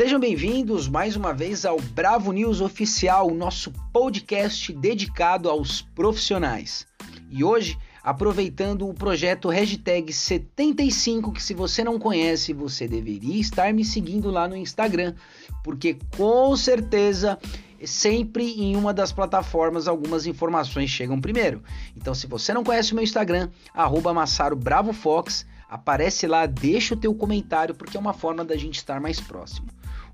Sejam bem-vindos mais uma vez ao Bravo News Oficial, nosso podcast dedicado aos profissionais. E hoje, aproveitando o projeto hashtag 75, que se você não conhece, você deveria estar me seguindo lá no Instagram, porque com certeza sempre em uma das plataformas algumas informações chegam primeiro. Então, se você não conhece o meu Instagram, arroba Massaro Bravo Fox, aparece lá, deixa o teu comentário, porque é uma forma da gente estar mais próximo.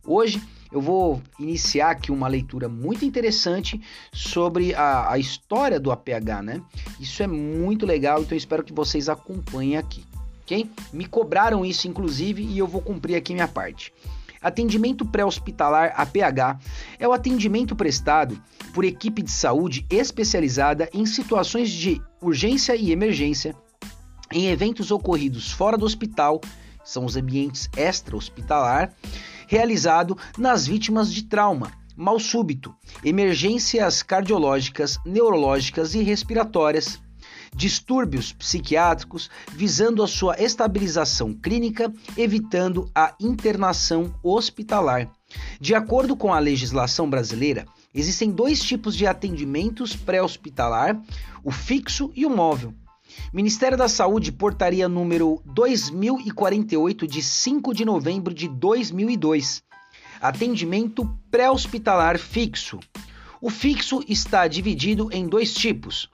Hoje eu vou iniciar aqui uma leitura muito interessante sobre a, a história do APH, né? Isso é muito legal, então espero que vocês acompanhem aqui, ok? Me cobraram isso, inclusive, e eu vou cumprir aqui minha parte. Atendimento pré-hospitalar APH é o atendimento prestado por equipe de saúde especializada em situações de urgência e emergência, em eventos ocorridos fora do hospital, são os ambientes extra-hospitalar, realizado nas vítimas de trauma, mal súbito, emergências cardiológicas, neurológicas e respiratórias, distúrbios psiquiátricos, visando a sua estabilização clínica, evitando a internação hospitalar. De acordo com a legislação brasileira, existem dois tipos de atendimentos pré-hospitalar: o fixo e o móvel. Ministério da Saúde, portaria número 2048 de 5 de novembro de 2002. Atendimento pré-hospitalar fixo. O fixo está dividido em dois tipos.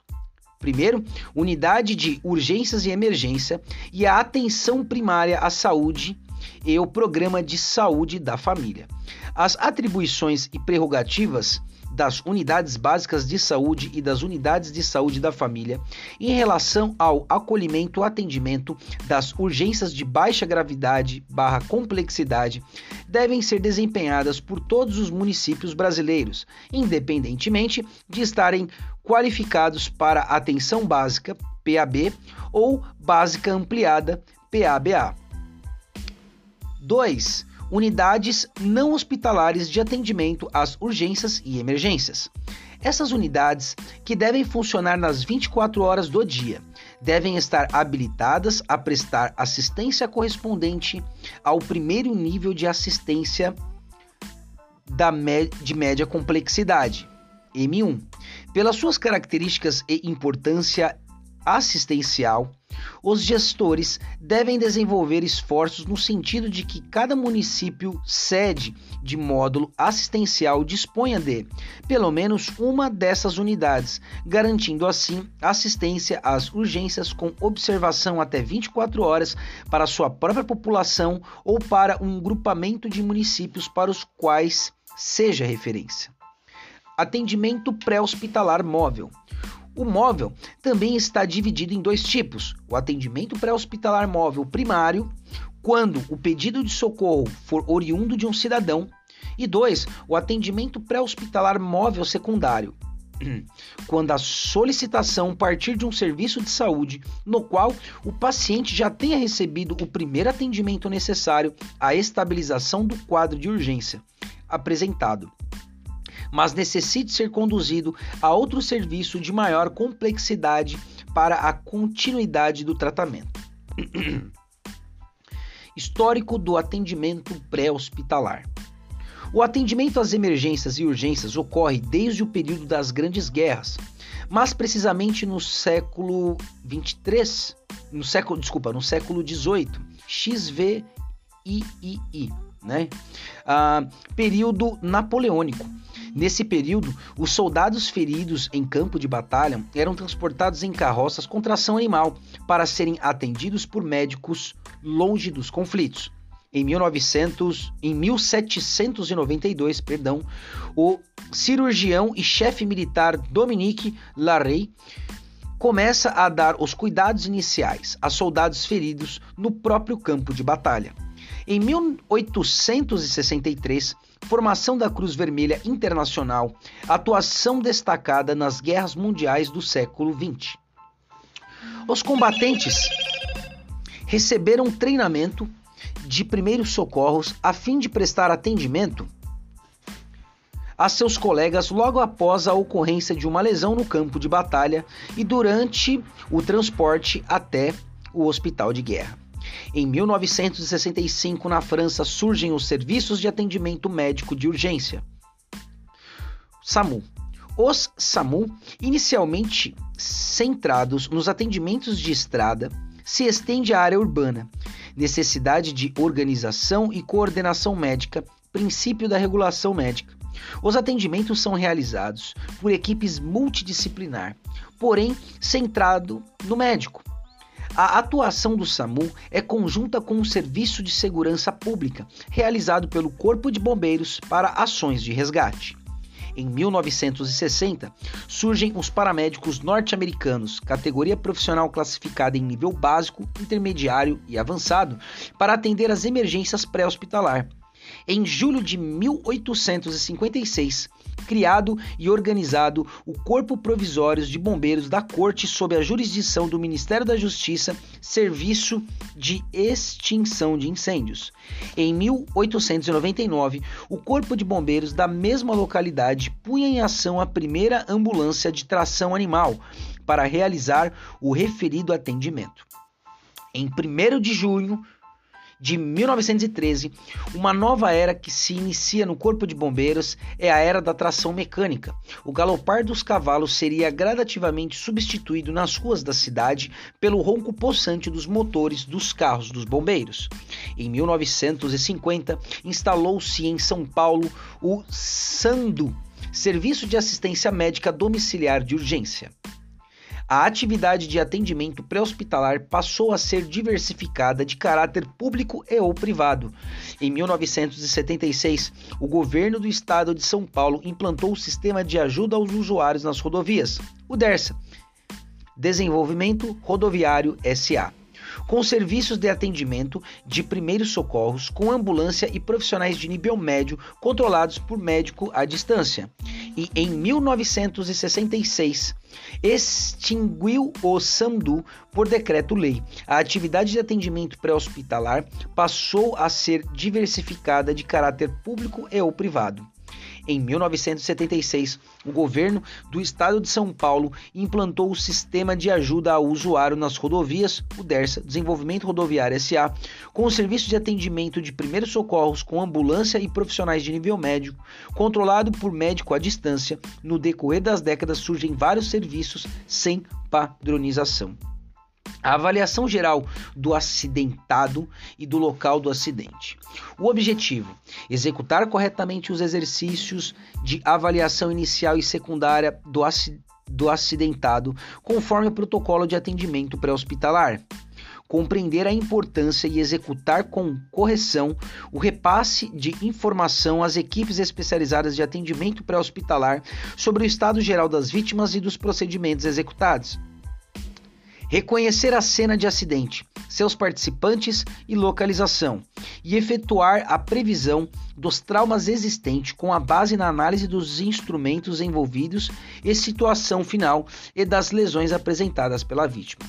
Primeiro, unidade de urgências e emergência e a atenção primária à saúde e o programa de saúde da família. As atribuições e prerrogativas das unidades básicas de saúde e das unidades de saúde da família em relação ao acolhimento atendimento das urgências de baixa gravidade barra complexidade devem ser desempenhadas por todos os municípios brasileiros, independentemente de estarem qualificados para atenção básica, PAB, ou básica ampliada, PABA. 2 unidades não hospitalares de atendimento às urgências e emergências. Essas unidades, que devem funcionar nas 24 horas do dia, devem estar habilitadas a prestar assistência correspondente ao primeiro nível de assistência de média complexidade, M1. Pelas suas características e importância assistencial, os gestores devem desenvolver esforços no sentido de que cada município sede de módulo assistencial disponha de, pelo menos, uma dessas unidades, garantindo assim assistência às urgências com observação até 24 horas para sua própria população ou para um grupamento de municípios para os quais seja referência. Atendimento pré-hospitalar móvel. O móvel também está dividido em dois tipos: o atendimento pré-hospitalar móvel primário, quando o pedido de socorro for oriundo de um cidadão, e dois, o atendimento pré-hospitalar móvel secundário, quando a solicitação partir de um serviço de saúde no qual o paciente já tenha recebido o primeiro atendimento necessário à estabilização do quadro de urgência apresentado mas necessite ser conduzido a outro serviço de maior complexidade para a continuidade do tratamento. Histórico do atendimento pré-hospitalar. O atendimento às emergências e urgências ocorre desde o período das grandes guerras, mas precisamente no século 23, no século, desculpa, no século 18, XVII, né? Ah, período napoleônico Nesse período, os soldados feridos em campo de batalha eram transportados em carroças com tração animal para serem atendidos por médicos longe dos conflitos. Em 1900, em 1792, perdão, o cirurgião e chefe militar Dominique Larrey começa a dar os cuidados iniciais a soldados feridos no próprio campo de batalha. Em 1863, formação da Cruz Vermelha Internacional, atuação destacada nas guerras mundiais do século XX. Os combatentes receberam treinamento de primeiros socorros a fim de prestar atendimento a seus colegas logo após a ocorrência de uma lesão no campo de batalha e durante o transporte até o hospital de guerra. Em 1965, na França, surgem os Serviços de Atendimento Médico de Urgência. SAMU. Os SAMU, inicialmente centrados nos atendimentos de estrada, se estende à área urbana. Necessidade de organização e coordenação médica, princípio da regulação médica. Os atendimentos são realizados por equipes multidisciplinar, porém centrado no médico. A atuação do SAMU é conjunta com o Serviço de Segurança Pública, realizado pelo Corpo de Bombeiros para ações de resgate. Em 1960, surgem os paramédicos norte-americanos, categoria profissional classificada em nível básico, intermediário e avançado, para atender as emergências pré-hospitalar. Em julho de 1856, criado e organizado o Corpo Provisório de Bombeiros da Corte sob a jurisdição do Ministério da Justiça, Serviço de Extinção de Incêndios. Em 1899, o Corpo de Bombeiros da mesma localidade punha em ação a primeira ambulância de tração animal para realizar o referido atendimento. Em 1 de junho de 1913, uma nova era que se inicia no Corpo de Bombeiros é a era da tração mecânica. O galopar dos cavalos seria gradativamente substituído nas ruas da cidade pelo ronco possante dos motores dos carros dos bombeiros. Em 1950, instalou-se em São Paulo o SANDU, Serviço de Assistência Médica Domiciliar de Urgência a atividade de atendimento pré-hospitalar passou a ser diversificada de caráter público e ou privado. Em 1976, o governo do estado de São Paulo implantou o sistema de ajuda aos usuários nas rodovias, o DERSA, Desenvolvimento Rodoviário SA com serviços de atendimento de primeiros socorros, com ambulância e profissionais de nível médio controlados por médico à distância e em 1966 extinguiu o SAMDU por decreto-lei. A atividade de atendimento pré-hospitalar passou a ser diversificada de caráter público e ou privado. Em 1976, o governo do estado de São Paulo implantou o Sistema de Ajuda ao Usuário nas Rodovias, o DERSA, Desenvolvimento Rodoviário SA, com o serviço de atendimento de primeiros socorros com ambulância e profissionais de nível médio, controlado por médico à distância. No decorrer das décadas surgem vários serviços sem padronização. A avaliação geral do acidentado e do local do acidente. O objetivo: executar corretamente os exercícios de avaliação inicial e secundária do, do acidentado, conforme o protocolo de atendimento pré-hospitalar. Compreender a importância e executar com correção o repasse de informação às equipes especializadas de atendimento pré-hospitalar sobre o estado geral das vítimas e dos procedimentos executados reconhecer a cena de acidente, seus participantes e localização, e efetuar a previsão dos traumas existentes com a base na análise dos instrumentos envolvidos e situação final e das lesões apresentadas pela vítima.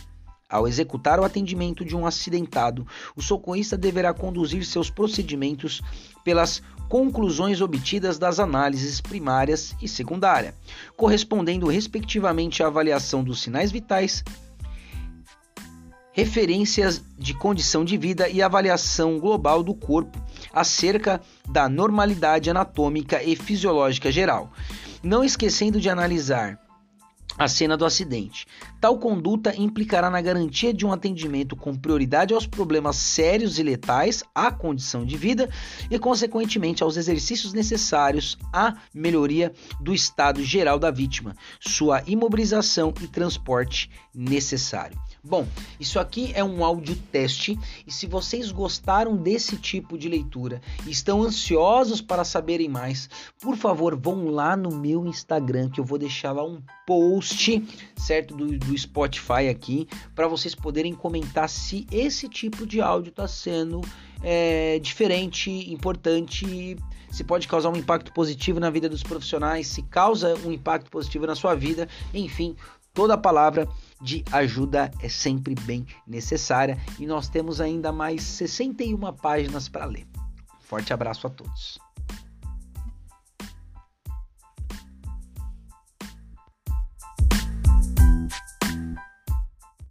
Ao executar o atendimento de um acidentado, o socorrista deverá conduzir seus procedimentos pelas conclusões obtidas das análises primárias e secundária, correspondendo respectivamente à avaliação dos sinais vitais, referências de condição de vida e avaliação global do corpo acerca da normalidade anatômica e fisiológica geral, não esquecendo de analisar a cena do acidente. Tal conduta implicará na garantia de um atendimento com prioridade aos problemas sérios e letais à condição de vida e, consequentemente, aos exercícios necessários à melhoria do estado geral da vítima, sua imobilização e transporte necessário. Bom, isso aqui é um áudio teste e se vocês gostaram desse tipo de leitura e estão ansiosos para saberem mais, por favor, vão lá no meu Instagram que eu vou deixar lá um post, certo, do, do Spotify aqui, para vocês poderem comentar se esse tipo de áudio está sendo é, diferente, importante se pode causar um impacto positivo na vida dos profissionais, se causa um impacto positivo na sua vida, enfim, toda palavra de ajuda é sempre bem necessária e nós temos ainda mais 61 páginas para ler. Forte abraço a todos.